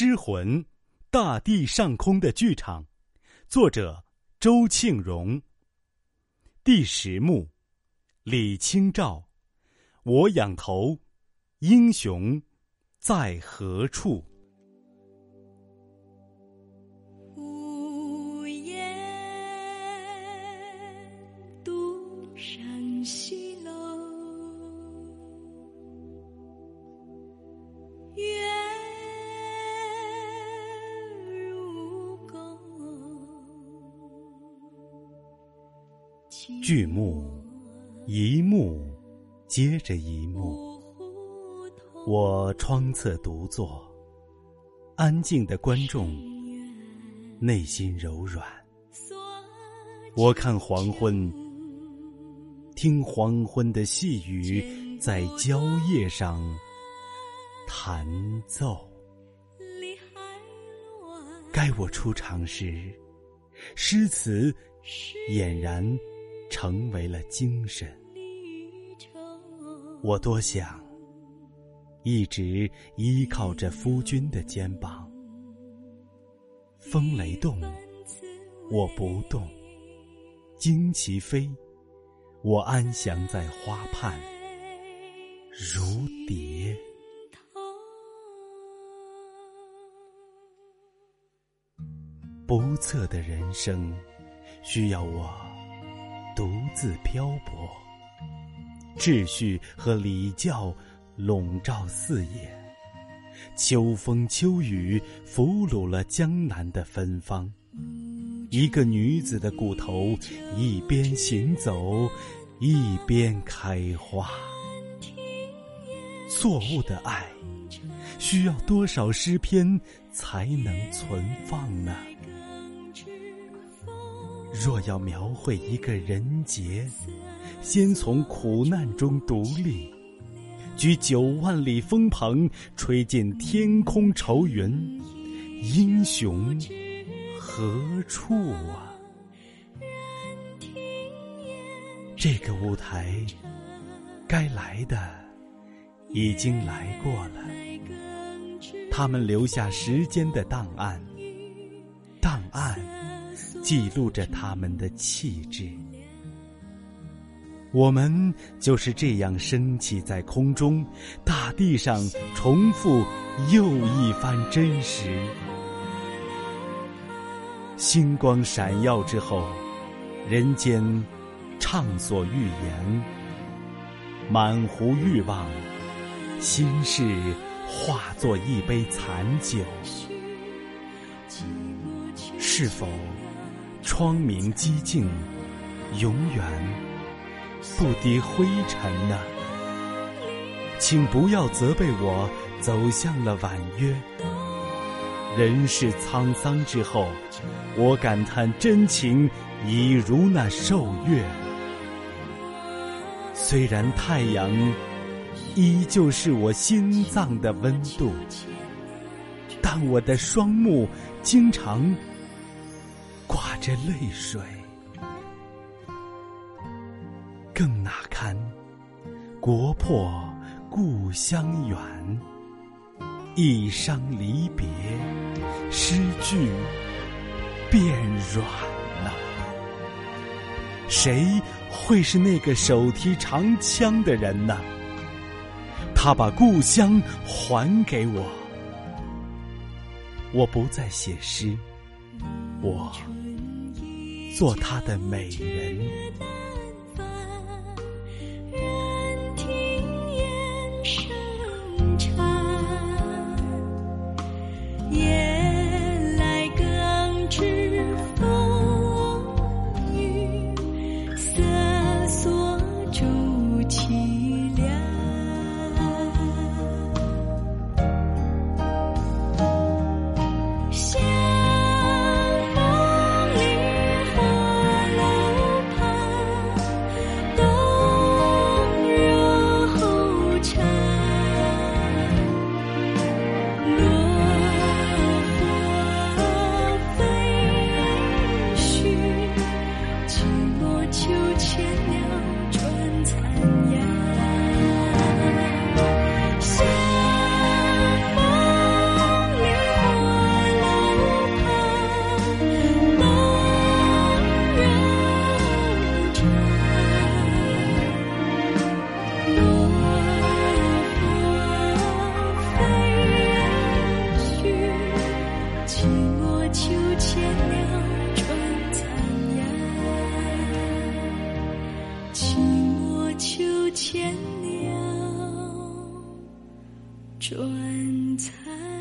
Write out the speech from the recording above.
诗魂，大地上空的剧场，作者周庆荣。第十幕，李清照。我仰头，英雄在何处？剧目一幕接着一幕，我窗侧独坐，安静的观众，内心柔软。我看黄昏，听黄昏的细雨在蕉叶上弹奏。该我出场时，诗词俨然。成为了精神，我多想一直依靠着夫君的肩膀。风雷动，我不动；旌旗飞，我安详在花畔，如蝶。不测的人生，需要我。自漂泊，秩序和礼教笼罩四野，秋风秋雨俘虏了江南的芬芳。一个女子的骨头，一边行走，一边开花。错误的爱，需要多少诗篇才能存放呢？若要描绘一个人杰，先从苦难中独立，举九万里风鹏，吹尽天空愁云，英雄何处啊？这个舞台，该来的已经来过了，他们留下时间的档案，档案。记录着他们的气质，我们就是这样升起在空中，大地上重复又一番真实。星光闪耀之后，人间畅所欲言，满壶欲望，心事化作一杯残酒，是否？窗明几净，永远不敌灰尘呢。请不要责备我走向了婉约。人世沧桑之后，我感叹真情已如那瘦月。虽然太阳依旧是我心脏的温度，但我的双目经常。泪水，更哪堪国破故乡远，一伤离别，诗句变软了。谁会是那个手提长枪的人呢？他把故乡还给我，我不再写诗，我。做他的美人。秋千鸟。千鸟，转残。